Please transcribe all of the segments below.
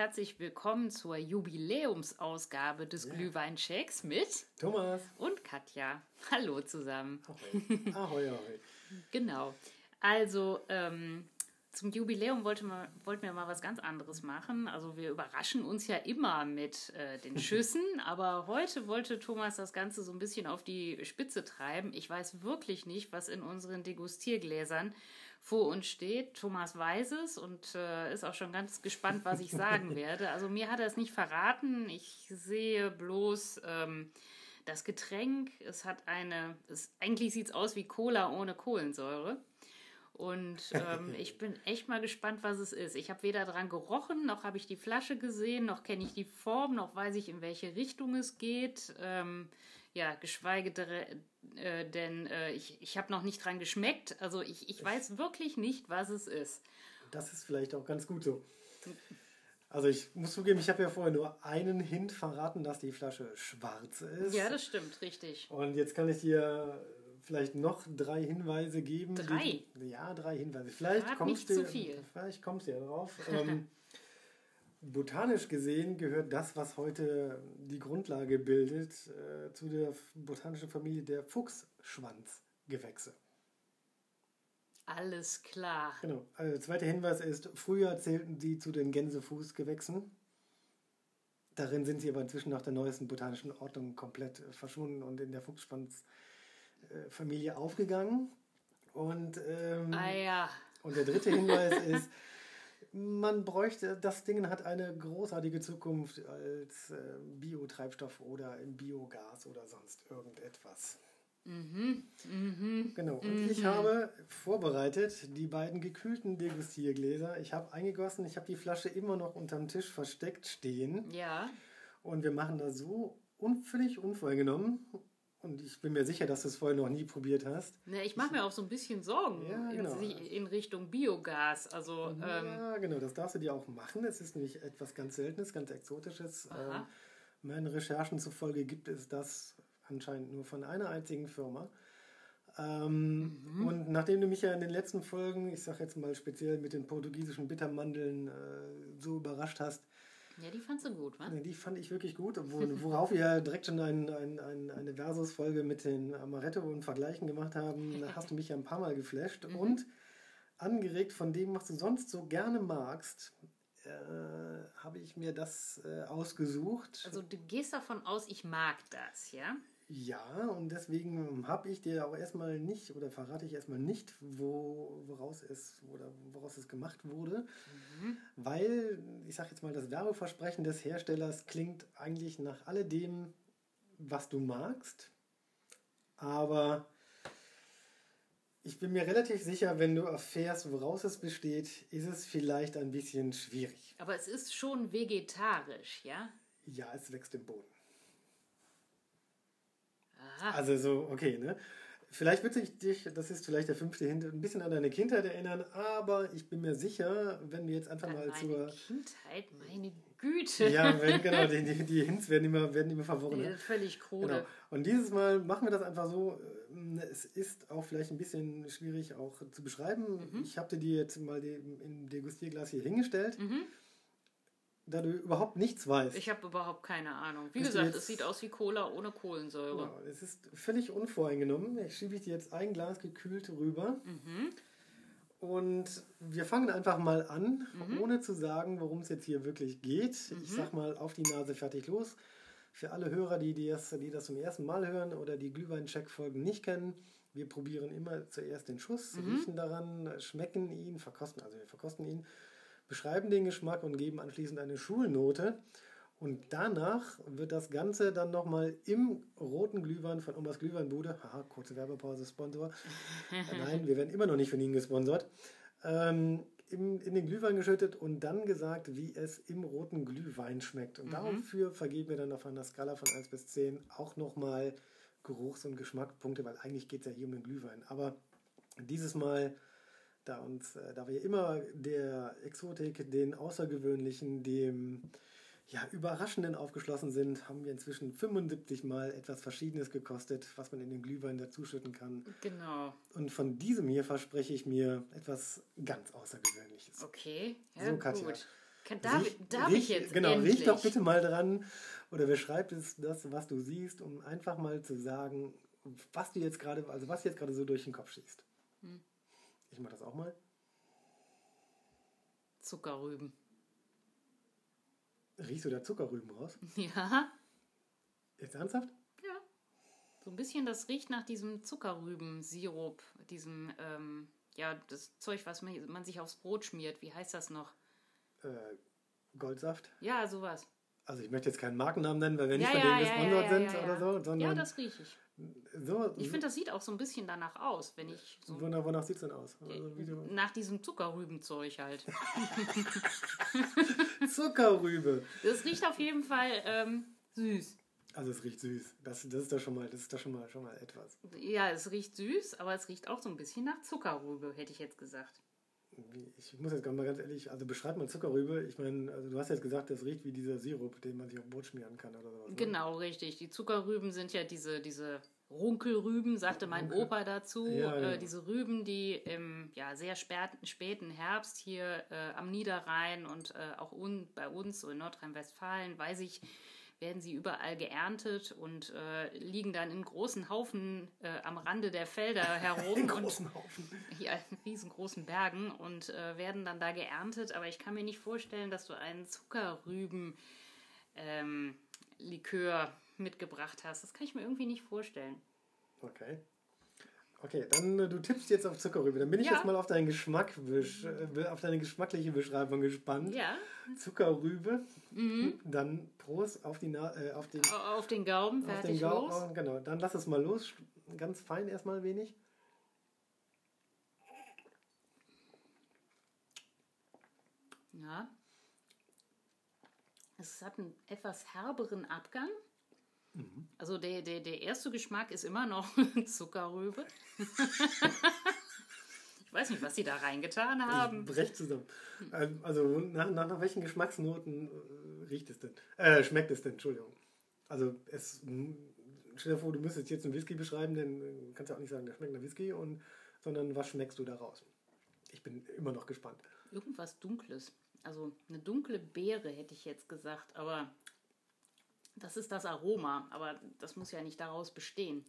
Herzlich willkommen zur Jubiläumsausgabe des ja. Glühweinchecks mit Thomas und Katja. Hallo zusammen. Ahoi, ahoi. ahoi. genau. Also, ähm, zum Jubiläum wollte man, wollten wir mal was ganz anderes machen. Also wir überraschen uns ja immer mit äh, den Schüssen, aber heute wollte Thomas das Ganze so ein bisschen auf die Spitze treiben. Ich weiß wirklich nicht, was in unseren Degustiergläsern vor uns steht. Thomas weiß es und äh, ist auch schon ganz gespannt, was ich sagen werde. Also mir hat er es nicht verraten. Ich sehe bloß ähm, das Getränk. Es hat eine, es, eigentlich sieht es aus wie Cola ohne Kohlensäure. Und ähm, ich bin echt mal gespannt, was es ist. Ich habe weder dran gerochen, noch habe ich die Flasche gesehen, noch kenne ich die Form, noch weiß ich, in welche Richtung es geht. Ähm, ja, geschweige äh, denn äh, ich, ich habe noch nicht dran geschmeckt. Also ich, ich weiß wirklich nicht, was es ist. Das ist vielleicht auch ganz gut so. Also ich muss zugeben, ich habe ja vorher nur einen Hint verraten, dass die Flasche schwarz ist. Ja, das stimmt, richtig. Und jetzt kann ich dir vielleicht noch drei Hinweise geben. Drei? Die, ja, drei Hinweise. Vielleicht Rat kommst du. Vielleicht kommst du ja drauf. ähm, botanisch gesehen gehört das, was heute die Grundlage bildet, äh, zu der botanischen Familie der Fuchsschwanzgewächse. Alles klar. Genau. Also der zweite Hinweis ist, früher zählten sie zu den Gänsefußgewächsen. Darin sind sie aber inzwischen nach der neuesten botanischen Ordnung komplett verschwunden und in der Fuchsschwanz Familie aufgegangen. Und, ähm, ah, ja. und der dritte Hinweis ist, man bräuchte, das Ding hat eine großartige Zukunft als äh, Biotreibstoff oder im Biogas oder sonst irgendetwas. Mhm. Mhm. Genau. Und mhm. ich habe vorbereitet die beiden gekühlten Degustiergläser. Ich habe eingegossen, ich habe die Flasche immer noch unterm Tisch versteckt stehen. Ja. Und wir machen das so un völlig unvorgenommen. Und ich bin mir sicher, dass du es vorher noch nie probiert hast. Ne, ich mache mir auch so ein bisschen Sorgen ja, genau. in, in, Richtung Biogas. Also, ja, ähm, genau, das darfst du dir auch machen. Es ist nämlich etwas ganz Seltenes, ganz Exotisches. Ähm, meinen Recherchen zufolge gibt es das anscheinend nur von einer einzigen Firma. Ähm, mhm. Und nachdem du mich ja in den letzten Folgen, ich sage jetzt mal speziell mit den portugiesischen Bittermandeln, äh, so überrascht hast, ja, die fandst du gut, wa? Die fand ich wirklich gut, worauf wir ja direkt schon ein, ein, ein, eine Versus-Folge mit den Amaretto und Vergleichen gemacht haben. Da hast du mich ja ein paar Mal geflasht. Mhm. Und angeregt von dem, was du sonst so gerne magst, äh, habe ich mir das äh, ausgesucht. Also du gehst davon aus, ich mag das, ja? Ja, und deswegen habe ich dir auch erstmal nicht oder verrate ich erstmal nicht, wo, woraus es oder woraus es gemacht wurde, mhm. weil ich sage jetzt mal, das Werbeversprechen des Herstellers klingt eigentlich nach alledem, was du magst, aber ich bin mir relativ sicher, wenn du erfährst, woraus es besteht, ist es vielleicht ein bisschen schwierig. Aber es ist schon vegetarisch, ja? Ja, es wächst im Boden. Also so, okay, ne? Vielleicht wird sich dich, das ist vielleicht der fünfte Hint, ein bisschen an deine Kindheit erinnern, aber ich bin mir sicher, wenn wir jetzt einfach an mal meine zur. Kindheit, meine Güte. Ja, wenn, genau, die, die, die, Hints werden immer, werden immer verworren. Ja, völlig krude. Genau. Und dieses Mal machen wir das einfach so. Ähm, es ist auch vielleicht ein bisschen schwierig auch zu beschreiben. Mhm. Ich habe dir jetzt mal die, im Degustierglas hier hingestellt. Mhm da du überhaupt nichts weißt. Ich habe überhaupt keine Ahnung. Wie Bist gesagt, es sieht aus wie Cola ohne Kohlensäure. Genau, es ist völlig unvoreingenommen. Ich schiebe dir jetzt ein Glas gekühlt rüber. Mhm. Und wir fangen einfach mal an, mhm. ohne zu sagen, worum es jetzt hier wirklich geht. Mhm. Ich sag mal auf die Nase fertig los. Für alle Hörer, die, die, das, die das zum ersten Mal hören oder die Glühwein-Check-Folgen nicht kennen, wir probieren immer zuerst den Schuss, mhm. riechen daran, schmecken ihn, verkosten, also wir verkosten ihn beschreiben den Geschmack und geben anschließend eine Schulnote. Und danach wird das Ganze dann nochmal im roten Glühwein von Omas Glühweinbude, haha, kurze Werbepause, Sponsor. Nein, wir werden immer noch nicht von Ihnen gesponsert. Ähm, in, in den Glühwein geschüttet und dann gesagt, wie es im roten Glühwein schmeckt. Und mhm. dafür vergeben wir dann auf einer Skala von 1 bis 10 auch nochmal Geruchs- und Geschmackspunkte, weil eigentlich geht es ja hier um den Glühwein. Aber dieses Mal da, uns, äh, da wir immer der Exotik, den Außergewöhnlichen, dem ja, Überraschenden aufgeschlossen sind, haben wir inzwischen 75 Mal etwas Verschiedenes gekostet, was man in den Glühwein dazuschütten kann. Genau. Und von diesem hier verspreche ich mir etwas ganz Außergewöhnliches. Okay, ja, so, Katja. gut. Kann, darf, Riech- darf riech- ich jetzt Genau, endlich? riech doch bitte mal dran oder beschreib es, das, was du siehst, um einfach mal zu sagen, was du jetzt gerade, also was jetzt gerade so durch den Kopf schießt. Hm. Ich mache das auch mal. Zuckerrüben. Riechst du da Zuckerrüben raus? Ja, Jetzt ernsthaft? ja. So ein bisschen, das riecht nach diesem Zuckerrübensirup, diesem, ähm, ja, das Zeug, was man, man sich aufs Brot schmiert. Wie heißt das noch? Äh, Goldsaft? Ja, sowas. Also ich möchte jetzt keinen Markennamen nennen, weil wir nicht Ja, von ja, denen ja, gesponsert ja, sind ja, ja. oder so, Ja, sondern das rieche ich. So. Ich finde, das sieht auch so ein bisschen danach aus, wenn ich so wonach, wonach sieht es denn aus? Also du, nach diesem Zuckerrübenzeug halt. Zuckerrübe. Das riecht auf jeden Fall ähm, süß. Also es riecht süß. Das, das ist doch schon mal, das ist doch schon mal, schon mal etwas. Ja, es riecht süß, aber es riecht auch so ein bisschen nach Zuckerrübe, hätte ich jetzt gesagt. Ich muss jetzt mal ganz ehrlich, also beschreib mal Zuckerrübe. Ich meine, also du hast jetzt gesagt, das riecht wie dieser Sirup, den man sich auf Brot schmieren kann oder sowas. ne? Genau, richtig. Die Zuckerrüben sind ja diese, diese Runkelrüben, sagte mein Runkel. Opa dazu. Ja, äh, genau. diese Rüben, die im ja, sehr spät, späten Herbst hier äh, am Niederrhein und äh, auch un, bei uns, so in Nordrhein-Westfalen, weiß ich, werden sie überall geerntet und äh, liegen dann in großen Haufen äh, am Rande der Felder herum. In und großen Haufen. ja, in riesengroßen Bergen und äh, werden dann da geerntet. Aber ich kann mir nicht vorstellen, dass du einen Zuckerrüben ähm, mitgebracht hast. Das kann ich mir irgendwie nicht vorstellen. Okay. Okay, dann äh, du tippst jetzt auf Zuckerrübe. Dann bin ich Ja. jetzt mal auf deinen Geschmack, äh, auf deine geschmackliche Beschreibung gespannt. Ja, Zuckerrübe. Mhm. Dann Prost auf die Na äh, auf den au- auf den Gaumen, auf den fertig Gau- los. oh, Genau, dann lass es mal los. Ganz fein erstmal wenig. Ja. Es hat einen etwas herberen Abgang. Also der, der, der erste Geschmack ist immer noch Zuckerrübe. ich weiß nicht, was sie da reingetan haben. Ich brech zusammen. Ähm, Also nach, nach, nach welchen Geschmacksnoten äh, riecht es denn? Äh, schmeckt es denn, Entschuldigung. Also es m, stell dir vor, du müsstest jetzt einen Whisky beschreiben, denn äh, kannst ja auch nicht sagen, der schmeckt nach Whisky, und, sondern was schmeckst du da raus? Ich bin immer noch gespannt. Irgendwas Dunkles. Also eine dunkle Beere hätte ich jetzt gesagt, aber das ist das Aroma. Aber das muss ja nicht daraus bestehen.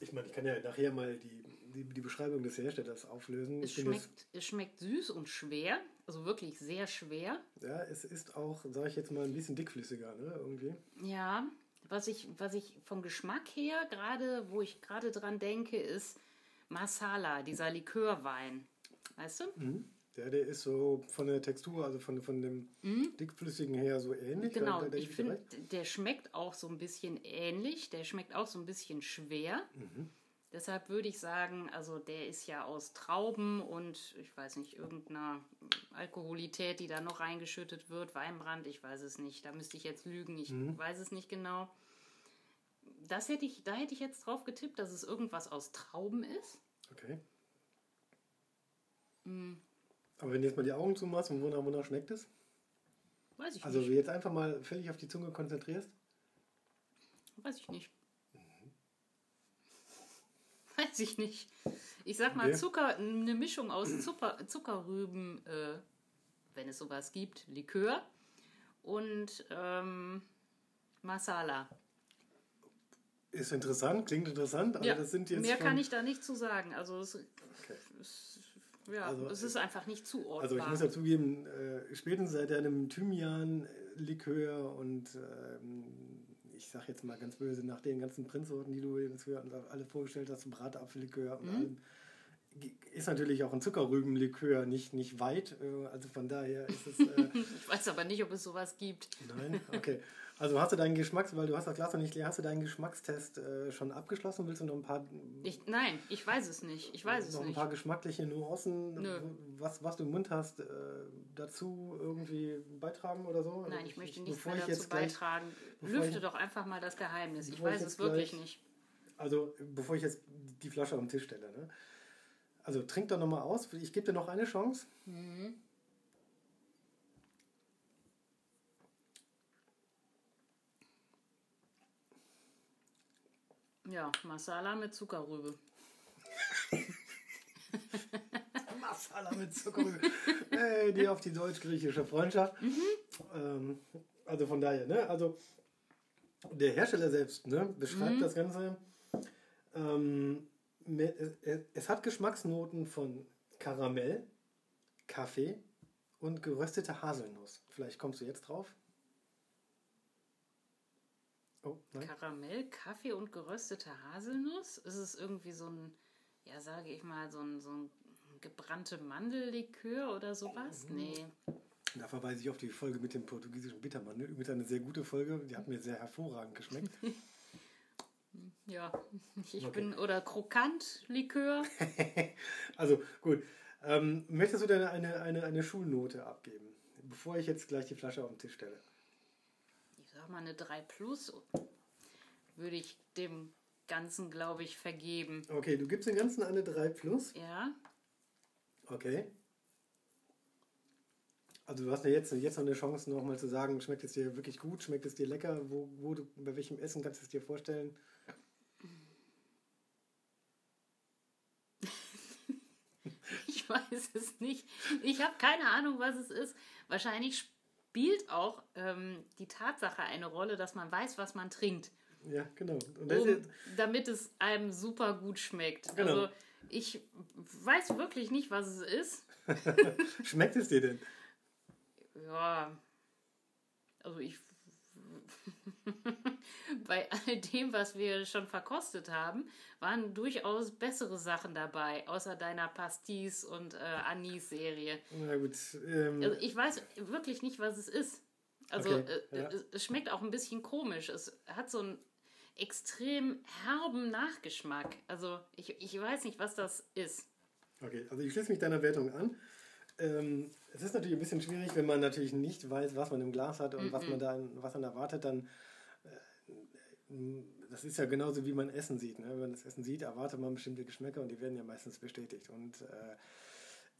Ich meine, ich kann ja nachher mal die, die, die Beschreibung des Herstellers auflösen. Es schmeckt, es schmeckt süß und schwer, also wirklich sehr schwer. Ja, es ist auch, sage ich jetzt mal, ein bisschen dickflüssiger, ne, irgendwie. Ja, was ich, was ich vom Geschmack her gerade, wo ich gerade dran denke, ist Masala, dieser Likörwein. Weißt du? Der, der ist so von der Textur, also von, von dem dickflüssigen her so ähnlich. Mhm. Genau, da- da ich finde, der schmeckt auch so ein bisschen ähnlich, der schmeckt auch so ein bisschen schwer. Mhm. Deshalb würde ich sagen, also der ist ja aus Trauben und ich weiß nicht, irgendeiner Alkoholität, die da noch reingeschüttet wird, Weinbrand, ich weiß es nicht. Da müsste ich jetzt lügen, ich Mhm. weiß es nicht genau. Das hätte ich, da hätte ich jetzt drauf getippt, dass es irgendwas aus Trauben ist. Okay. Mhm. Aber wenn du jetzt mal die Augen zumachst und wonach, wonach schmeckt es? Weiß ich Also nicht. jetzt einfach mal völlig auf die Zunge konzentrierst. Weiß ich nicht. Weiß ich nicht. Ich sag mal Okay. Zucker, eine Mischung aus Zucker, Zuckerrüben, äh, wenn es sowas gibt, Likör und ähm, Masala. Ist interessant, klingt interessant, aber Ja, das sind jetzt mehr kann ich da nicht zu sagen. Also es, Okay. es, ja, Also, es ist einfach nicht zuordnbar. Also ich muss ja zugeben, äh, spätestens seit deinem Thymian-Likör und ähm, ich sag jetzt mal ganz böse, nach den ganzen Prinzsorten, die du jetzt alle vorgestellt hast, Bratapfellikör Mhm. und allem, ist natürlich auch ein Zuckerrübenlikör nicht, nicht weit. Äh, also von daher ist es... Äh, ich weiß aber nicht, ob es sowas gibt. Nein, okay. Also hast du deinen Geschmacks, weil du hast das Glas noch nicht leer, hast du deinen Geschmackstest äh, schon abgeschlossen? Willst du noch ein paar, Ich, nein, ich weiß es nicht. Ich weiß es noch ein nicht. paar geschmackliche Nuancen, Nö. was, was du im Mund hast, äh, dazu irgendwie beitragen oder so? Nein, Also ich möchte nichts bevor mehr ich dazu jetzt gleich- beitragen. bevor Lüfte ich- doch einfach mal das Geheimnis. Ich ich weiß es wirklich gleich- nicht. Also bevor ich jetzt die Flasche auf den Tisch stelle. Ne? Also trink doch nochmal aus. Ich gebe dir noch eine Chance. Ja, Masala mit Zuckerrübe. Marsala mit Zuckerrübe. hey, die auf die deutsch-griechische Freundschaft. Mhm. Ähm, also von daher, ne? Also der Hersteller selbst ne, beschreibt mhm. das Ganze. Ähm, es hat Geschmacksnoten von Karamell, Kaffee und geröstete Haselnuss. Vielleicht kommst du jetzt drauf. Oh, Karamell, Kaffee und geröstete Haselnuss? Ist es irgendwie so ein, ja, sage ich mal, so ein, so ein gebrannte Mandellikör oder sowas? Mhm. Nee. Da verweise ich auf die Folge mit dem portugiesischen Bittermandel. Übrigens eine sehr gute Folge, die hat mir sehr hervorragend geschmeckt. ja, ich okay. bin, oder Krokant-Likör. also gut. Ähm, möchtest du denn eine, eine, eine Schulnote abgeben, bevor ich jetzt gleich die Flasche auf den Tisch stelle? Sag mal eine 3 plus würde ich dem Ganzen, glaube ich, vergeben. Okay, du gibst dem Ganzen eine 3 plus? Ja. Okay. Also du hast ja jetzt, jetzt noch eine Chance, nochmal zu sagen, schmeckt es dir wirklich gut, schmeckt es dir lecker, wo, wo du, bei welchem Essen kannst du es dir vorstellen? Ich weiß es nicht. Ich habe keine Ahnung, was es ist. Wahrscheinlich spielt auch ähm, die Tatsache eine Rolle, dass man weiß, was man trinkt. Ja, genau. Um, damit es einem super gut schmeckt. Genau. Also ich weiß wirklich nicht, was es ist. Schmeckt es dir denn? Ja, also ich bei all dem, was wir schon verkostet haben, waren durchaus bessere Sachen dabei, außer deiner Pastis- und äh, Anis-Serie. Na gut. Ähm, also ich weiß wirklich nicht, was es ist. Also okay, äh, ja. es, schmeckt auch ein bisschen komisch. Es hat so einen extrem herben Nachgeschmack. Also ich, ich weiß nicht, was das ist. Okay, also ich schließe mich deiner Wertung an. Ähm, es ist natürlich ein bisschen schwierig, wenn man natürlich nicht weiß, was man im Glas hat und mm -mm. was man da was man erwartet, dann das ist ja genauso wie man Essen sieht. Ne? Wenn man das Essen sieht, erwartet man bestimmte Geschmäcker und die werden ja meistens bestätigt. Und äh,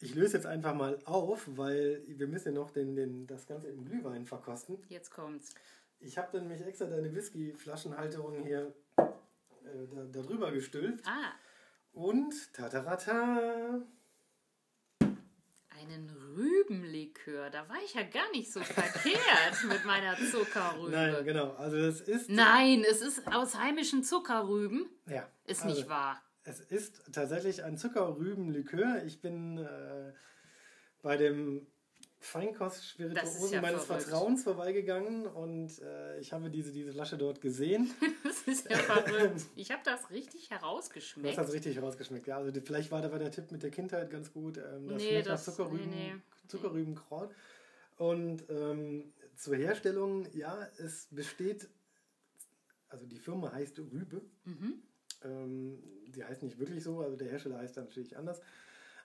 ich löse jetzt einfach mal auf, weil wir müssen ja noch den, den, das Ganze im Glühwein verkosten. Jetzt kommt's. Ich habe dann nämlich extra deine Whisky-Flaschenhalterung hier äh, da, da drüber gestülpt. Ah. Und tatarata einen Rübenlikör. Da war ich ja gar nicht so verkehrt mit meiner Zuckerrübe. Nein, genau. Also das ist. Nein, es ist aus heimischen Zuckerrüben. Ja. Ist also nicht wahr. Es ist tatsächlich ein Zuckerrübenlikör. Ich bin äh, bei dem Feinkostspirituosen ja meines verrückt. Vertrauens vorbeigegangen und äh, ich habe diese, diese Flasche dort gesehen. das ist ja verrückt. Ich habe das richtig herausgeschmeckt. Du hast das richtig herausgeschmeckt, ja. Also die, vielleicht war da war der Tipp mit der Kindheit ganz gut. Ähm, das nee, das, Zuckerrüben, nee, nee. Zuckerrübenkraut. Und ähm, zur Herstellung, ja, es besteht, also die Firma heißt Rübe. Mhm. Ähm, die heißt nicht wirklich so, also der Hersteller heißt natürlich anders.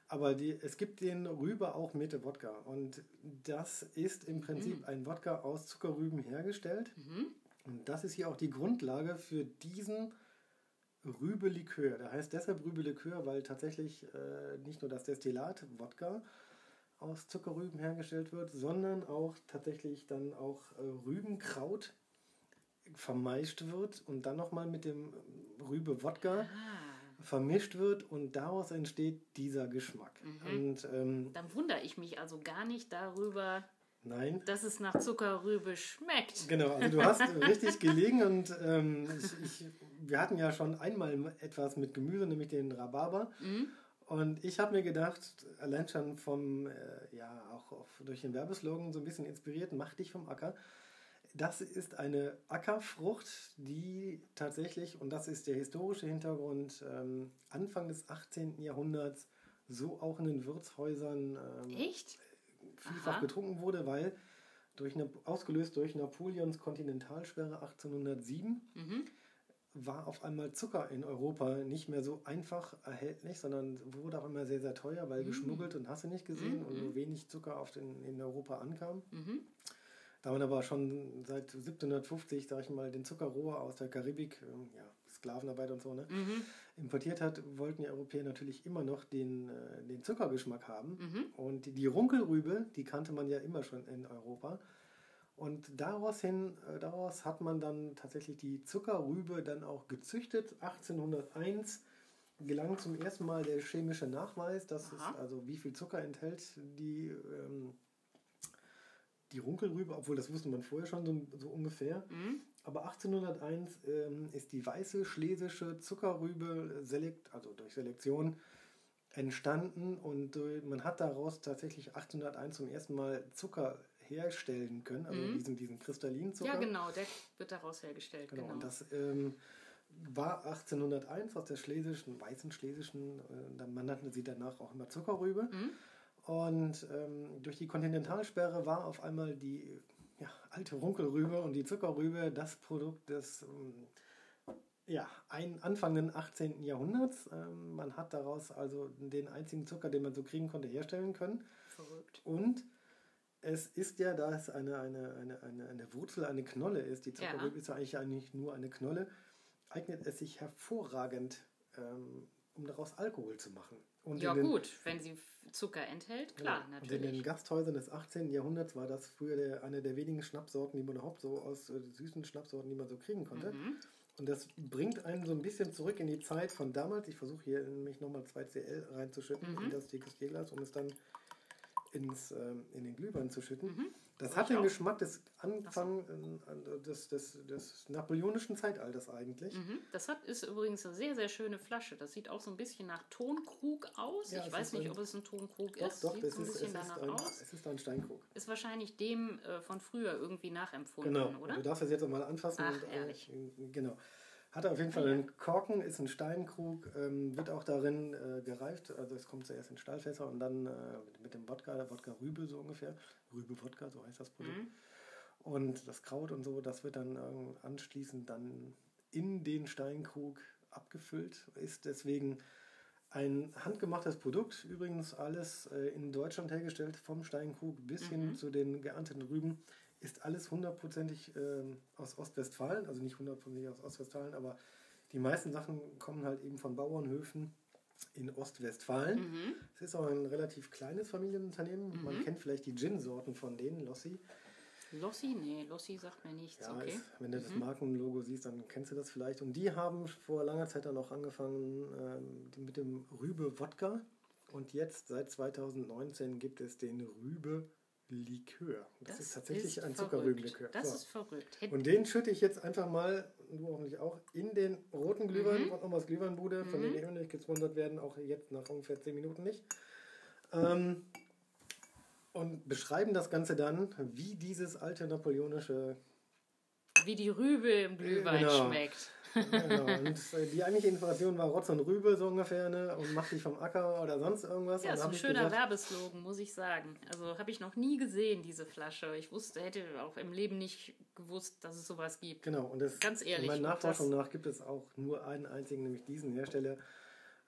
Aber die, es gibt den Rübe auch mit Wodka. Und das ist im Prinzip mhm. ein Wodka aus Zuckerrüben hergestellt. Mhm. Und das ist hier auch die Grundlage für diesen Rübelikör. Der heißt deshalb Rübelikör, weil tatsächlich äh, nicht nur das Destillat Wodka aus Zuckerrüben hergestellt wird, sondern auch tatsächlich dann auch äh, Rübenkraut vermeischt wird und dann nochmal mit dem Rübe Wodka. Ah vermischt wird und daraus entsteht dieser Geschmack. Mhm. Und, ähm, Dann wundere ich mich also gar nicht darüber, Nein. dass es nach Zuckerrübe schmeckt. Genau, also du hast richtig gelegen und ähm, ich, ich, wir hatten ja schon einmal etwas mit Gemüse, nämlich den Rhabarber. Mhm. Und ich habe mir gedacht, allein schon vom, äh, ja, auch auf, durch den Werbeslogan so ein bisschen inspiriert, mach dich vom Acker. Das ist eine Ackerfrucht, die tatsächlich, und das ist der historische Hintergrund, ähm, Anfang des 18. Jahrhunderts so auch in den Wirtshäusern ähm, vielfach Aha. getrunken wurde, weil durch eine, ausgelöst durch Napoleons Kontinentalsperre 1807 mhm. war auf einmal Zucker in Europa nicht mehr so einfach erhältlich, sondern wurde auch immer sehr, sehr teuer, weil mhm. geschmuggelt und hast du nicht gesehen mhm. und nur wenig Zucker auf den, in Europa ankam. Da man aber schon seit 1750, sag ich mal, den Zuckerrohr aus der Karibik, ähm, ja, Sklavenarbeit und so, ne, mhm. importiert hat, wollten die Europäer natürlich immer noch den, äh, den Zuckergeschmack haben. Mhm. Und die, die Runkelrübe, die kannte man ja immer schon in Europa. Und daraus hin, äh, daraus hat man dann tatsächlich die Zuckerrübe dann auch gezüchtet, 1801 gelang zum ersten Mal der chemische Nachweis, dass Aha. es also wie viel Zucker enthält die, ähm, die Runkelrübe, obwohl das wusste man vorher schon so, so ungefähr. Mhm. Aber 1801 ähm, ist die weiße schlesische Zuckerrübe selekt, also durch Selektion entstanden und äh, man hat daraus tatsächlich 1801 zum ersten Mal Zucker herstellen können, also mhm. diesen, diesen kristallinen Zucker. Ja, genau, der wird daraus hergestellt. Genau, genau. und das ähm, war 1801 aus der schlesischen, weißen schlesischen, äh, man nannte sie danach auch immer Zuckerrübe. Mhm. Und ähm, durch die Kontinentalsperre war auf einmal die ja, alte Runkelrübe und die Zuckerrübe das Produkt des ähm, ja, ein, Anfang des 18. Jahrhunderts. Ähm, man hat daraus also den einzigen Zucker, den man so kriegen konnte, herstellen können. Verrückt. Und es ist ja, da es eine, eine, eine, eine, eine Wurzel, eine Knolle ist, die Zuckerrübe ja. ist ja eigentlich, eigentlich nur eine Knolle, eignet es sich hervorragend, ähm, um daraus Alkohol zu machen. Und ja den, gut, wenn sie Zucker enthält, klar, ja, natürlich. Und in den Gasthäusern des 18. Jahrhunderts war das früher der, eine der wenigen Schnappsorten, die man überhaupt so aus äh, süßen Schnappsorten, die man so kriegen konnte. Mhm. Und das bringt einen so ein bisschen zurück in die Zeit von damals. Ich versuche hier nämlich nochmal 2CL reinzuschütten mhm. in das Degustierglas, um es dann ins, ähm, in den Glühwein zu schütten. Mhm. Das hat den auch. Geschmack des Anfang so. des, des, des napoleonischen Zeitalters eigentlich. Mhm. Das hat, ist übrigens eine sehr, sehr schöne Flasche. Das sieht auch so ein bisschen nach Tonkrug aus. Ja, ich weiß nicht, ein, ob es ein Tonkrug doch, ist. Doch, sieht so ein bisschen ist, danach ein, aus. Es ist ein Steinkrug. Ist wahrscheinlich dem äh, von früher irgendwie nachempfunden, genau. oder? Du darfst das jetzt auch mal anfassen. Ach, und, äh, ehrlich. genau. Hat auf jeden Fall einen Korken, ist ein Steinkrug, ähm, wird auch darin äh, gereift. Also es kommt zuerst in Stahlfässer und dann äh, mit dem Wodka, der Wodka Rübe so ungefähr. Rübe Wodka, so heißt das Produkt. Mhm. Und das Kraut und so, das wird dann äh, anschließend dann in den Steinkrug abgefüllt. Ist deswegen ein handgemachtes Produkt. Übrigens alles äh, in Deutschland hergestellt, vom Steinkrug bis mhm. hin zu den geernteten Rüben ist alles hundertprozentig äh, aus Ostwestfalen, also nicht hundertprozentig aus Ostwestfalen, aber die meisten Sachen kommen halt eben von Bauernhöfen in Ostwestfalen. Mhm. Es ist auch ein relativ kleines Familienunternehmen. Mhm. Man kennt vielleicht die Gin-Sorten von denen, Lossi. Lossi? Nee, Lossi sagt mir nichts. Ja, okay. Ist, wenn du das mhm. Markenlogo siehst, dann kennst du das vielleicht. Und die haben vor langer Zeit dann auch angefangen äh, mit dem Rübe Wodka. Und jetzt, seit 2019, gibt es den Rübe Likör. Das, das ist tatsächlich ist ein Zuckerrübenlikör. Das so. ist verrückt. Hätt und den schütte ich jetzt einfach mal, du hoffentlich auch, in den roten Glühwein mhm. von Omas Glühweinbude, von mhm. denen wir nicht gesponsert werden, auch jetzt nach ungefähr 10 Minuten nicht. Ähm, und beschreiben das Ganze dann, wie dieses alte napoleonische. Wie die Rübe im Glühwein genau. schmeckt. Genau. Und die eigentliche Information war Rotz und Rübe so ungefähr, ne? Und mach dich vom Acker oder sonst irgendwas. Ja, ist ein schöner gesagt, Werbeslogan, muss ich sagen. Also habe ich noch nie gesehen, diese Flasche. Ich wusste, hätte auch im Leben nicht gewusst, dass es sowas gibt. Genau, und das, ganz ehrlich. Meiner Nachforschung nach gibt es auch nur einen einzigen, nämlich diesen Hersteller,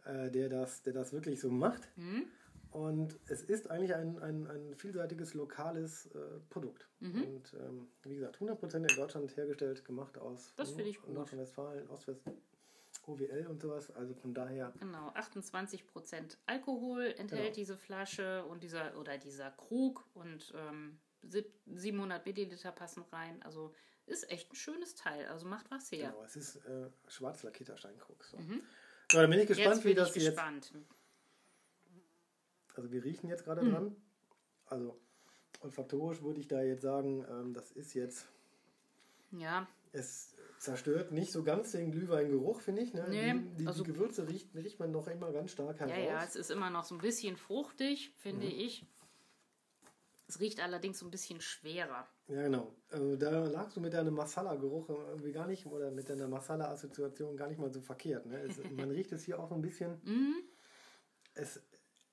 äh, der, das, der das wirklich so macht. Mhm. Und es ist eigentlich ein, ein, ein vielseitiges lokales äh, Produkt. Mhm. Und ähm, wie gesagt, 100% in Deutschland hergestellt, gemacht aus Nordrhein-Westfalen, Ostwest, OWL und sowas. Also von daher. Genau, 28% Alkohol enthält genau. diese Flasche und dieser oder dieser Krug und ähm, 700 Milliliter passen rein. Also ist echt ein schönes Teil. Also macht was her. Genau, es ist äh, schwarz lackierter Steinkrug. So. Mhm. so, dann bin ich gespannt, jetzt bin wie das ich gespannt. Also wir riechen jetzt gerade mhm. dran. Also olfaktorisch würde ich da jetzt sagen, ähm, das ist jetzt. Ja. Es zerstört nicht so ganz den Glühweingeruch, finde ich. Ne? Nee, die, die, also, die, Gewürze riecht, riecht man noch immer ganz stark heraus. Ja, ja, es ist immer noch so ein bisschen fruchtig, finde mhm. ich. Es riecht allerdings so ein bisschen schwerer. Ja, genau. Also da lagst du mit deinem Masala-Geruch irgendwie gar nicht, oder mit deiner Masala-Assoziation gar nicht mal so verkehrt. Ne? Es, man riecht es hier auch so ein bisschen. Mhm. Es,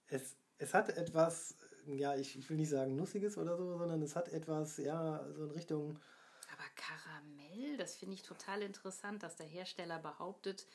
es es hat etwas, ja, ich, ich will nicht sagen Nussiges oder so, sondern es hat etwas, ja, so in Richtung. Aber Karamell, das finde ich total interessant, dass der Hersteller behauptet,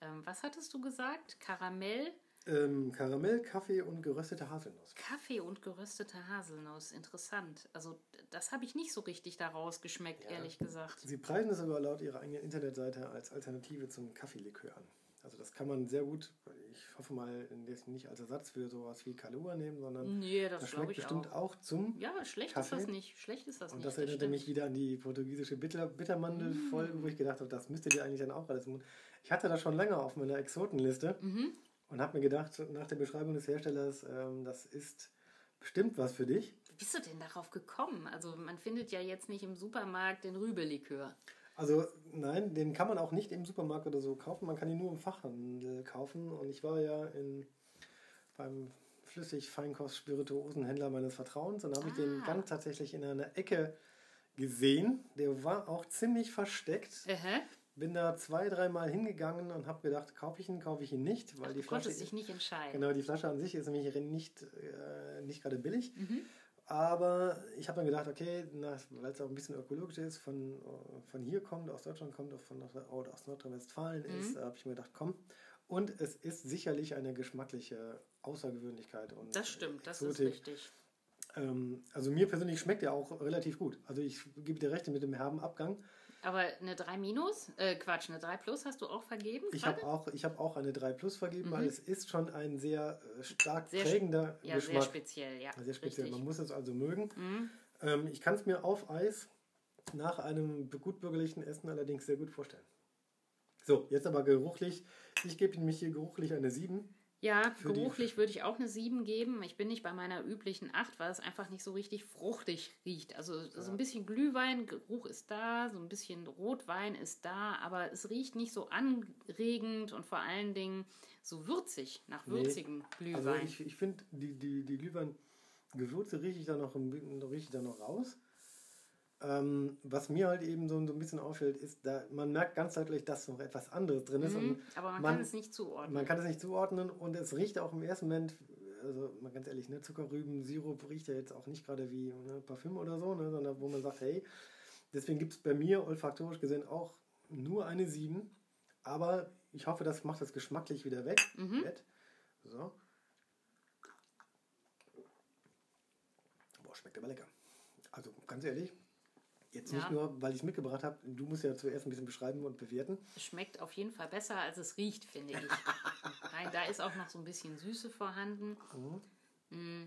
ähm, was hattest du gesagt? Karamell? Ähm, Karamell, Kaffee und geröstete Haselnuss. Kaffee und geröstete Haselnuss, interessant. Also das habe ich nicht so richtig daraus geschmeckt, ja, ehrlich gesagt. Sie preisen es sogar laut ihrer eigenen Internetseite als Alternative zum Kaffeelikör an. Also das kann man sehr gut, ich hoffe mal, nicht als Ersatz für sowas wie Kalua nehmen, sondern Nee, das das schmeckt bestimmt auch. auch, zum. Ja, schlecht Kaffee. ist das nicht. Schlecht ist das Und nicht. das erinnerte mich wieder an die portugiesische Bitter Bittermandel-Folge, wo ich gedacht habe, das müsstet ihr eigentlich dann auch alles machen. Ich hatte das schon länger auf meiner Exotenliste Mhm. und habe mir gedacht, nach der Beschreibung des Herstellers, ähm, das ist bestimmt was für dich. Wie bist du denn darauf gekommen? Also man findet ja jetzt nicht im Supermarkt den Rübelikör. Also nein, den kann man auch nicht im Supermarkt oder so kaufen, man kann ihn nur im Fachhandel kaufen. Und ich war ja in, beim Flüssig-Feinkost-Spirituosenhändler meines Vertrauens und habe ich den Ah. ganz tatsächlich in einer Ecke gesehen. Der war auch ziemlich versteckt. Ähä. Bin da zwei, dreimal hingegangen und habe gedacht, kaufe ich ihn, kaufe ich ihn nicht, weil die Du Flasche, konntest dich nicht entscheiden. genau, die Flasche an sich ist nämlich nicht, äh, nicht gerade billig. Mhm. Aber ich habe dann gedacht, okay, weil es auch ein bisschen ökologisch ist, von, äh, von hier kommt, aus Deutschland kommt, von oder aus Nordrhein-Westfalen Mhm. ist, habe ich mir gedacht, komm. Und es ist sicherlich eine geschmackliche Außergewöhnlichkeit. Und Das stimmt, das ist richtig. Ähm, also mir persönlich schmeckt er auch relativ gut. Also ich gebe dir recht mit dem herben Abgang. Aber eine 3 minus, äh, Quatsch, eine 3 plus hast du auch vergeben? Ich habe auch, ich hab auch eine 3 Plus vergeben, Mhm. weil es ist schon ein sehr äh, stark Sehr- prägender ja, sehr Geschmack. speziell, ja. Sehr speziell. Richtig. Man muss es also mögen. Mhm. Ähm, ich kann es mir auf Eis nach einem gut bürgerlichen Essen allerdings sehr gut vorstellen. So, jetzt aber geruchlich. Ich gebe mich hier geruchlich eine 7. Ja, Für geruchlich würde ich auch eine 7 geben. Ich bin nicht bei meiner üblichen 8, weil es einfach nicht so richtig fruchtig riecht. Also so ein bisschen Glühwein, Geruch ist da, so ein bisschen Rotwein ist da, aber es riecht nicht so anregend und vor allen Dingen so würzig, nach Nee. würzigem Also Glühwein. ich, ich finde, die, die, die Glühwein-Gewürze rieche ich da noch, rieche ich da noch raus. Ähm, was mir halt eben so, so ein bisschen auffällt, ist, da, man merkt ganz deutlich, dass noch etwas anderes drin ist. Mhm, aber man, man- kann es nicht zuordnen. Man kann es nicht zuordnen und es riecht auch im ersten Moment, also mal ganz ehrlich, ne, Zuckerrüben, Sirup riecht ja jetzt auch nicht gerade wie ne, Parfüm oder so, ne, sondern wo man sagt, hey, deswegen gibt es bei mir olfaktorisch gesehen auch nur eine 7, aber ich hoffe, das macht das geschmacklich wieder weg. Mhm. So. Boah, schmeckt aber lecker. Also ganz ehrlich, jetzt nicht Ja. nur, weil ich es mitgebracht habe, du musst ja zuerst ein bisschen beschreiben und bewerten. Es schmeckt auf jeden Fall besser, als es riecht, finde ich. Nein, da ist auch noch so ein bisschen Süße vorhanden. Mm.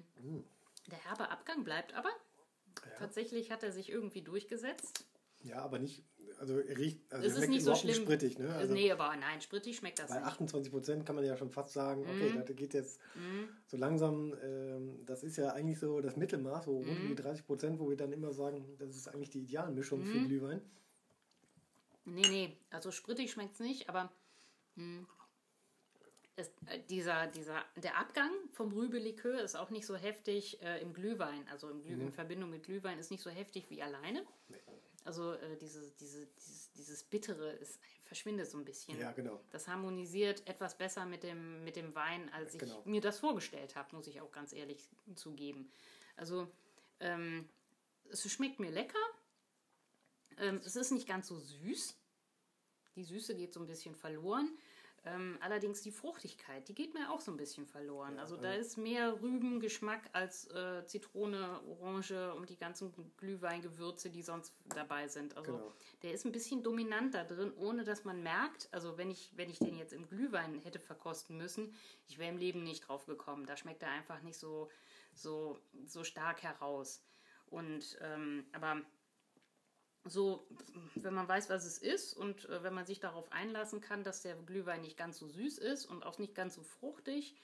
Der herbe Abgang bleibt aber. Ja. Tatsächlich hat er sich irgendwie durchgesetzt. Ja, aber nicht, also er riecht, also Es ist nicht so überhaupt nicht schlimm. sprittig, ne? Also nee, aber nein, sprittig schmeckt das bei nicht. 28 Prozent kann man ja schon fast sagen, okay, Mhm. das geht jetzt so langsam, ähm, das ist ja eigentlich so das Mittelmaß, so rund um Mhm. die 30 Prozent, wo wir dann immer sagen, das ist eigentlich die Idealmischung für Mhm. Glühwein. Nee, nee, also sprittig schmeckt es nicht, aber hm, es, äh, dieser, dieser, der Abgang vom Rübelikör ist auch nicht so heftig äh, im Glühwein. Also im Glüh in Verbindung mit Glühwein ist nicht so heftig wie alleine. Also äh, diese, diese, dieses, dieses Bittere ist, verschwindet so ein bisschen. Ja, genau. Das harmonisiert etwas besser mit dem, mit dem Wein, als ich Genau. mir das vorgestellt habe, muss ich auch ganz ehrlich zugeben. Also, ähm, es schmeckt mir lecker. Ähm, es ist nicht ganz so süß. Die Süße geht so ein bisschen verloren. Ähm, allerdings die Fruchtigkeit, die geht mir auch so ein bisschen verloren. also da ist mehr Rübengeschmack als äh, Zitrone, Orange und die ganzen Glühweingewürze, die sonst dabei sind. Also Genau. der ist ein bisschen dominanter drin, ohne dass man merkt, also wenn ich, wenn ich den jetzt im Glühwein hätte verkosten müssen, ich wäre im Leben nicht drauf gekommen. Da schmeckt er einfach nicht so, so, so stark heraus. Und ähm, aber so, wenn man weiß, was es ist und äh, wenn man sich darauf einlassen kann, dass der Glühwein nicht ganz so süß ist und auch nicht ganz so fruchtig,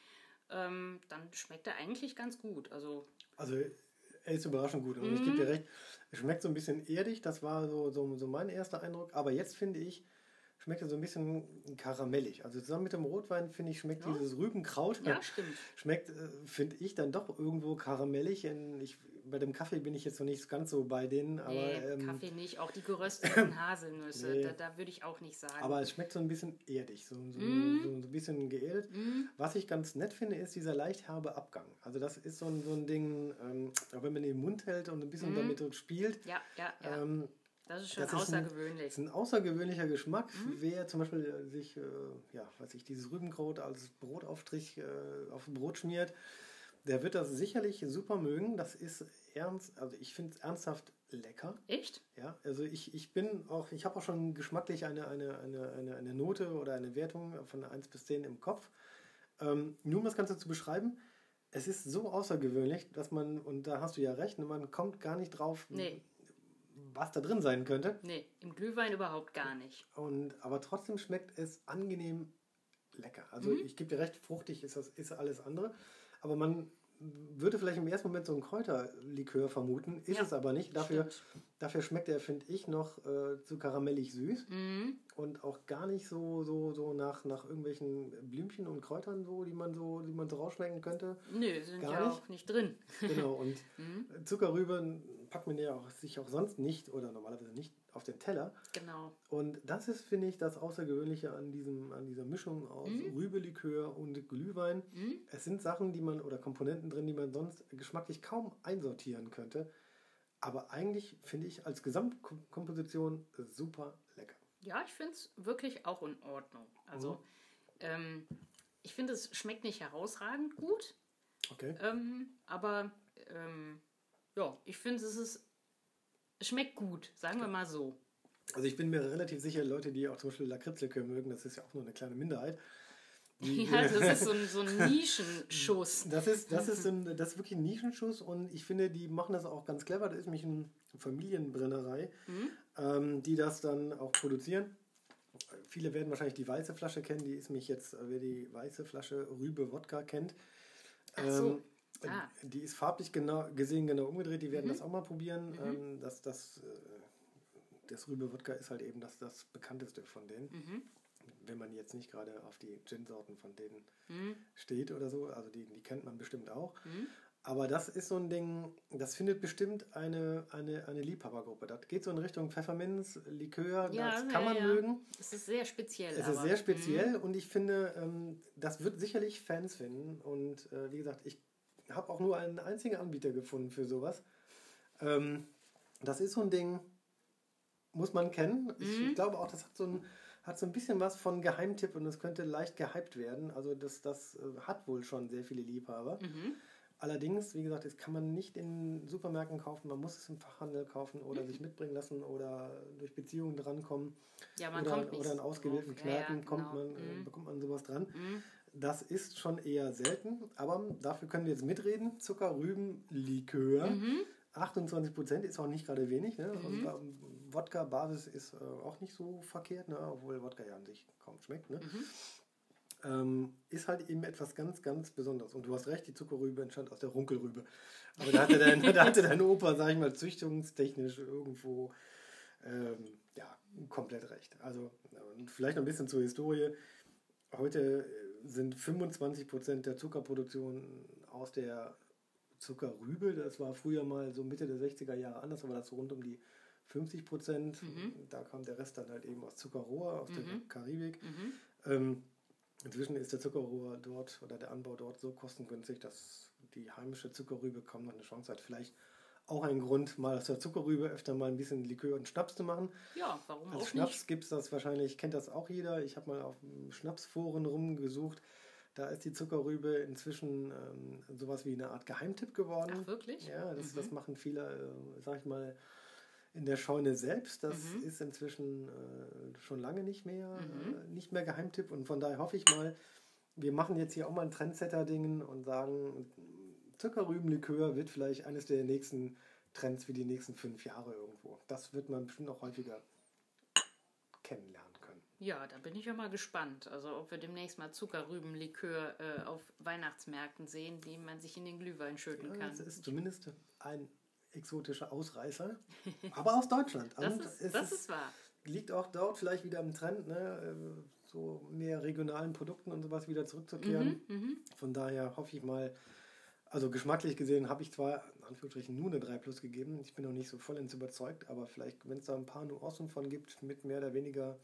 ähm, dann schmeckt er eigentlich ganz gut. Also Also er ist überraschend gut und ich Mhm. gebe dir recht, es schmeckt so ein bisschen erdig, das war so, so, so mein erster Eindruck, aber jetzt finde ich, schmeckt er so ein bisschen karamellig. Also zusammen mit dem Rotwein, finde ich, schmeckt Ja. dieses Rübenkraut, ja, stimmt. schmeckt, äh, finde ich, dann doch irgendwo karamellig. Ich, bei dem Kaffee bin ich jetzt noch nicht ganz so bei denen, aber, Nee, ähm, Kaffee nicht, auch die gerösteten Haselnüsse, Nee. da, da würde ich auch nicht sagen. aber es schmeckt so ein bisschen erdig, so, so, Mhm. so, ein bisschen geerdet. Was ich ganz nett finde, ist dieser leicht herbe Abgang. Also das ist so ein, so ein Ding, ähm, auch wenn man den Mund hält und ein bisschen damit so spielt, ja, ja, ja. ähm, das ist schon das ist ein- außergewöhnlich. ist ein außergewöhnlicher Geschmack. Mhm. Wer zum Beispiel äh, sich, äh, ja, weiß ich, dieses Rübenkraut als Brotaufstrich äh, auf Brot schmiert, der wird das sicherlich super mögen. Das ist ernst, also ich finde es ernsthaft lecker. Echt? Ja, also ich, ich bin auch, ich habe auch schon geschmacklich eine, eine, eine, eine, eine Note oder eine Wertung von 1 bis 10 im Kopf. Ähm, nur um das Ganze zu beschreiben, es ist so außergewöhnlich, dass man, und da hast du ja recht, man kommt gar nicht drauf, Nee. Was da drin sein könnte. Nee, im Glühwein überhaupt gar nicht. Und, aber trotzdem schmeckt es angenehm lecker. Also Mhm. ich gebe dir recht, fruchtig ist das ist alles andere. Aber man würde vielleicht im ersten Moment so einen Kräuterlikör vermuten, ist Ja, es aber nicht. Dafür, Stimmt. dafür schmeckt er, finde ich, noch äh, zu karamellig süß Mhm. und auch gar nicht so, so, so nach, nach irgendwelchen Blümchen und Kräutern, so, die man so, die man so rausschmecken könnte. Nö, sind Gar ja nicht? auch nicht drin. Genau, und Mhm. Zuckerrübe packt man ja auch, sich auch sonst nicht oder normalerweise nicht auf den Teller. Genau. Und das ist, finde ich, das Außergewöhnliche an, diesem, an dieser Mischung aus Mhm. Rübelikör und Glühwein. Mhm. Es sind Sachen, die man oder Komponenten drin, die man sonst geschmacklich kaum einsortieren könnte. Aber eigentlich finde ich als Gesamtkomposition super lecker. Ja, ich finde es wirklich auch in Ordnung. Also, Mhm. ähm, ich finde, es schmeckt nicht herausragend gut, Okay. ähm, aber ähm, ja, ich finde, es ist. Es schmeckt gut, sagen wir mal so. Also ich bin mir relativ sicher, Leute, die auch zum Beispiel Lakritzlikör mögen, das ist ja auch nur eine kleine Minderheit. Ja, das ist so ein, so ein Nischenschuss. Das ist, das, ist ein, das ist wirklich ein Nischenschuss und ich finde, die machen das auch ganz clever. Das ist nämlich eine Familienbrennerei, Mhm. ähm, die das dann auch produzieren. Viele werden wahrscheinlich die weiße Flasche kennen, die ist mich jetzt, wer die weiße Flasche Rübe Wodka kennt. Ach so. Ähm, Ah. Die ist farblich genau, gesehen genau umgedreht, die werden Mhm. das auch mal probieren. Ähm, das, das, äh, das Rübe Wodka ist halt eben das, das bekannteste von denen. Mhm. Wenn man jetzt nicht gerade auf die Gin-Sorten von denen Mhm. steht oder so. Also die, die kennt man bestimmt auch. Mhm. Aber das ist so ein Ding, das findet bestimmt eine, eine, eine Liebhabergruppe. Das geht so in Richtung Pfefferminz, Likör, Ja, das ja, kann man ja. mögen. Es ist sehr speziell. Es ist aber, sehr speziell Mhm. und ich finde, ähm, das wird sicherlich Fans finden. Und äh, wie gesagt, ich habe auch nur einen einzigen Anbieter gefunden für sowas. Ähm, das ist so ein Ding, muss man kennen. Ich Mhm. glaube auch, das hat so ein, hat so ein bisschen was von Geheimtipp und es könnte leicht gehypt werden. Also das, das äh, hat wohl schon sehr viele Liebhaber. Mhm. Allerdings, wie gesagt, das kann man nicht in Supermärkten kaufen, man muss es im Fachhandel kaufen oder Mhm. sich mitbringen lassen oder durch Beziehungen drankommen Ja, man oder, kommt nicht oder in ausgewählten drauf. Ja, ja, Kneipen kommt genau. man, äh, Mhm. bekommt man sowas dran. Das ist schon eher selten, aber dafür können wir jetzt mitreden. Zucker, Rüben, Likör. Mhm. 28 Prozent ist auch nicht gerade wenig. Ne? Mhm. Also, Ba- Wodka-Basis ist äh, auch nicht so verkehrt, ne? obwohl Wodka ja an sich kaum schmeckt. Ne? Mhm. Ähm, ist halt eben etwas ganz, ganz Besonderes. Und du hast recht, die Zuckerrübe entstand aus der Runkelrübe. Aber da hatte dein, da hatte dein Opa, sag ich mal, züchtungstechnisch irgendwo ähm, ja, komplett recht. Also und vielleicht noch ein bisschen zur Historie. Heute äh, sind 25 Prozent der Zuckerproduktion aus der Zuckerrübe. Das war früher mal so Mitte der 60er Jahre anders, aber das so rund um die 50 Prozent. Mhm. Da kam der Rest dann halt eben aus Zuckerrohr, aus der Mhm. Karibik. Mhm. Ähm, inzwischen ist der Zuckerrohr dort oder der Anbau dort so kostengünstig, dass die heimische Zuckerrübe kaum noch eine Chance hat. Vielleicht auch ein Grund, mal aus der Zuckerrübe öfter mal ein bisschen Likör und Schnaps zu machen. Ja, warum Als auch Schnaps nicht? gibt es das wahrscheinlich, kennt das auch jeder. Ich habe mal auf Schnapsforen rumgesucht. Da ist die Zuckerrübe inzwischen ähm, sowas wie eine Art Geheimtipp geworden. Ach, wirklich? Ja, das, Mhm. das machen viele, äh, sag ich mal, in der Scheune selbst. Das Mhm. ist inzwischen äh, schon lange nicht mehr, Mhm. äh, nicht mehr Geheimtipp. Und von daher hoffe ich mal, wir machen jetzt hier auch mal ein Trendsetter-Ding und sagen, Zuckerrübenlikör wird vielleicht eines der nächsten Trends für die nächsten fünf Jahre irgendwo. Das wird man bestimmt auch häufiger kennenlernen können. Ja, da bin ich ja mal gespannt. Also ob wir demnächst mal Zuckerrübenlikör äh, auf Weihnachtsmärkten sehen, die man sich in den Glühwein schütten Ja, kann. das ist zumindest ein exotischer Ausreißer, aber aus Deutschland. das Und ist, das ist wahr. liegt auch dort vielleicht wieder im Trend, ne, äh, so mehr regionalen Produkten und sowas wieder zurückzukehren. Mhm, mhm. Von daher hoffe ich mal, also geschmacklich gesehen habe ich zwar in Anführungsstrichen nur eine 3 Plus gegeben, ich bin noch nicht so vollends überzeugt, aber vielleicht, wenn es da ein paar Nuancen von gibt, mit mehr oder weniger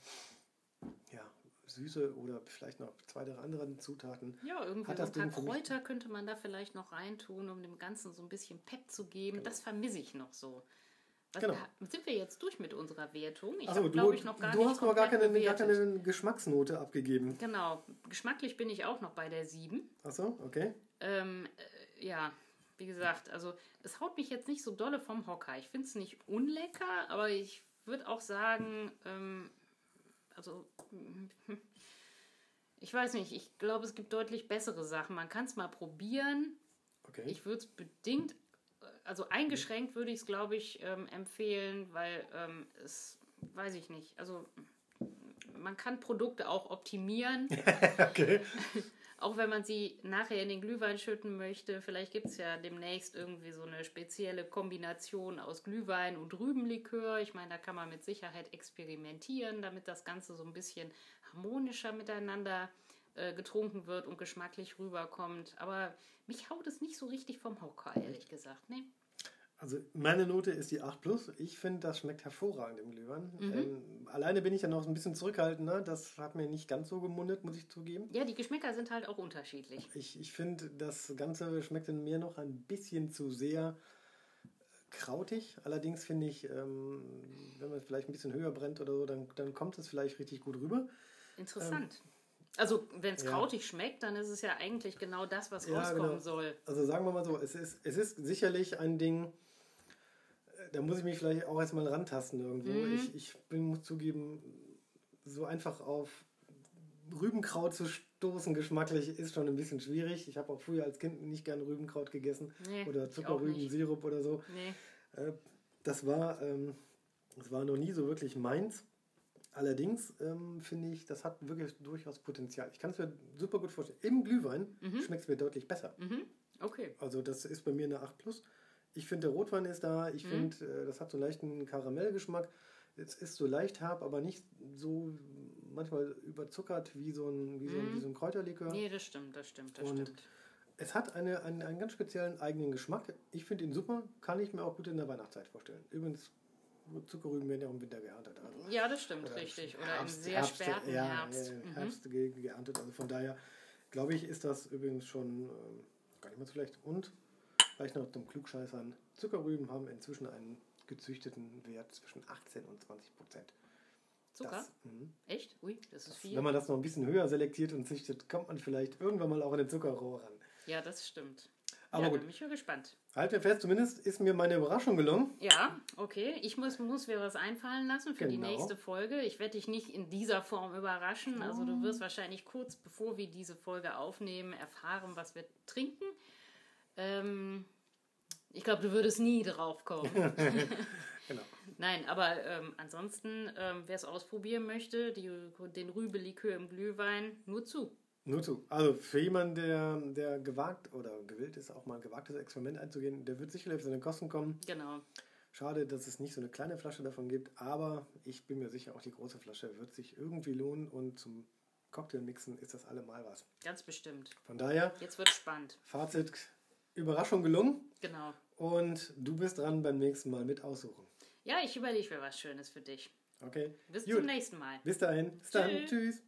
ja, Süße oder vielleicht noch zwei, drei andere Zutaten. Ja, irgendwie Hat das ein paar Ding Kräuter könnte man da vielleicht noch reintun, um dem Ganzen so ein bisschen Pep zu geben. Das vermisse ich noch so. Was, Genau. Sind wir jetzt durch mit unserer Wertung? Ich Also glaube ich, noch gar du hast noch gar keine, gar keine Geschmacksnote abgegeben. Genau. Geschmacklich bin ich auch noch bei der 7. Achso, okay. Ähm, äh, ja, wie gesagt, also es haut mich jetzt nicht so dolle vom Hocker. Ich finde es nicht unlecker, aber ich würde auch sagen, ähm, also Ich weiß nicht, ich glaube, es gibt deutlich bessere Sachen. Man kann es mal probieren. Okay. Ich würde es bedingt, also eingeschränkt würde ich es, glaube ich, ähm, empfehlen, weil ähm, es, weiß ich nicht, also man kann Produkte auch optimieren. okay. Auch wenn man sie nachher in den Glühwein schütten möchte, vielleicht gibt es ja demnächst irgendwie so eine spezielle Kombination aus Glühwein und Rübenlikör. Ich meine, da kann man mit Sicherheit experimentieren, damit das Ganze so ein bisschen harmonischer miteinander äh, getrunken wird und geschmacklich rüberkommt. Aber mich haut es nicht so richtig vom Hocker, ehrlich gesagt. Nee. Also meine Note ist die 8 plus. Ich finde, das schmeckt hervorragend im Glühwein. Mhm. Ähm, alleine bin ich ja noch ein bisschen zurückhaltender. Das hat mir nicht ganz so gemundet, muss ich zugeben. Ja, die Geschmäcker sind halt auch unterschiedlich. Ich, ich finde, das Ganze schmeckt in mir noch ein bisschen zu sehr krautig. Allerdings finde ich, ähm, wenn man es vielleicht ein bisschen höher brennt oder so, dann, dann kommt es vielleicht richtig gut rüber. Interessant. Ähm, also, wenn es ja. krautig schmeckt, dann ist es ja eigentlich genau das, was ja, rauskommen genau. soll. Also, sagen wir mal so, es ist, es ist sicherlich ein Ding, da muss ich mich vielleicht auch erstmal rantasten irgendwo. Mhm. Ich, ich bin, muss zugeben, so einfach auf Rübenkraut zu stoßen, geschmacklich, ist schon ein bisschen schwierig. Ich habe auch früher als Kind nicht gerne Rübenkraut gegessen nee, oder Zuckerrübensirup oder so. Nee. Äh, das war, ähm, das war noch nie so wirklich meins. Allerdings ähm, finde ich, das hat wirklich durchaus Potenzial. Ich kann es mir super gut vorstellen. Im Glühwein mhm. schmeckt es mir deutlich besser. Mhm. Okay. Also das ist bei mir eine 8 Plus. Ich finde, der Rotwein ist da. Ich mhm. finde, äh, das hat so einen leichten Karamellgeschmack. Es ist so leicht herb, aber nicht so manchmal überzuckert wie so ein, wie so ein, wie so ein mhm. Kräuterlikör. Nee, das stimmt, das stimmt, das Und stimmt. Es hat eine, einen, einen ganz speziellen eigenen Geschmack. Ich finde ihn super, kann ich mir auch gut in der Weihnachtszeit vorstellen. Übrigens, Zuckerrüben werden ja auch im Winter geerntet. Also ja, das stimmt, richtig. Oder Herbst, im sehr Herbst, späten ja, Herbst. Ja, Herbst mhm. geerntet. Also von daher glaube ich, ist das übrigens schon äh, gar nicht mal so schlecht. Und Vielleicht noch zum Klugscheißern. Zuckerrüben haben inzwischen einen gezüchteten Wert zwischen 18 und 20 Prozent. Zucker? Das, mhm. Echt? Ui, das ist viel. Wenn man das noch ein bisschen höher selektiert und züchtet, kommt man vielleicht irgendwann mal auch an den Zuckerrohr ran. Ja, das stimmt. Aber ja, gut. bin ich ja gespannt. Halt mir fest, zumindest ist mir meine Überraschung gelungen. Ja, okay. Ich muss, muss mir was einfallen lassen für genau. die nächste Folge. Ich werde dich nicht in dieser Form überraschen. Also du wirst wahrscheinlich kurz bevor wir diese Folge aufnehmen, erfahren, was wir trinken. Ähm, ich glaube, du würdest nie drauf kommen. genau. Nein, aber ähm, ansonsten, ähm, wer es ausprobieren möchte, die, den Rübelikör im Glühwein, nur zu. Nur zu. Also für jemanden, der, der gewagt oder gewillt ist, auch mal ein gewagtes Experiment einzugehen, der wird sicherlich auf seine Kosten kommen. Genau. Schade, dass es nicht so eine kleine Flasche davon gibt, aber ich bin mir sicher, auch die große Flasche wird sich irgendwie lohnen und zum Cocktailmixen ist das allemal was. Ganz bestimmt. Von daher. Jetzt wird spannend. Fazit: Überraschung gelungen. Genau. Und du bist dran beim nächsten Mal mit aussuchen. Ja, ich überlege mir was Schönes für dich. Okay. Bis Gut. zum nächsten Mal. Bis dahin. Bis dann. Tschüss.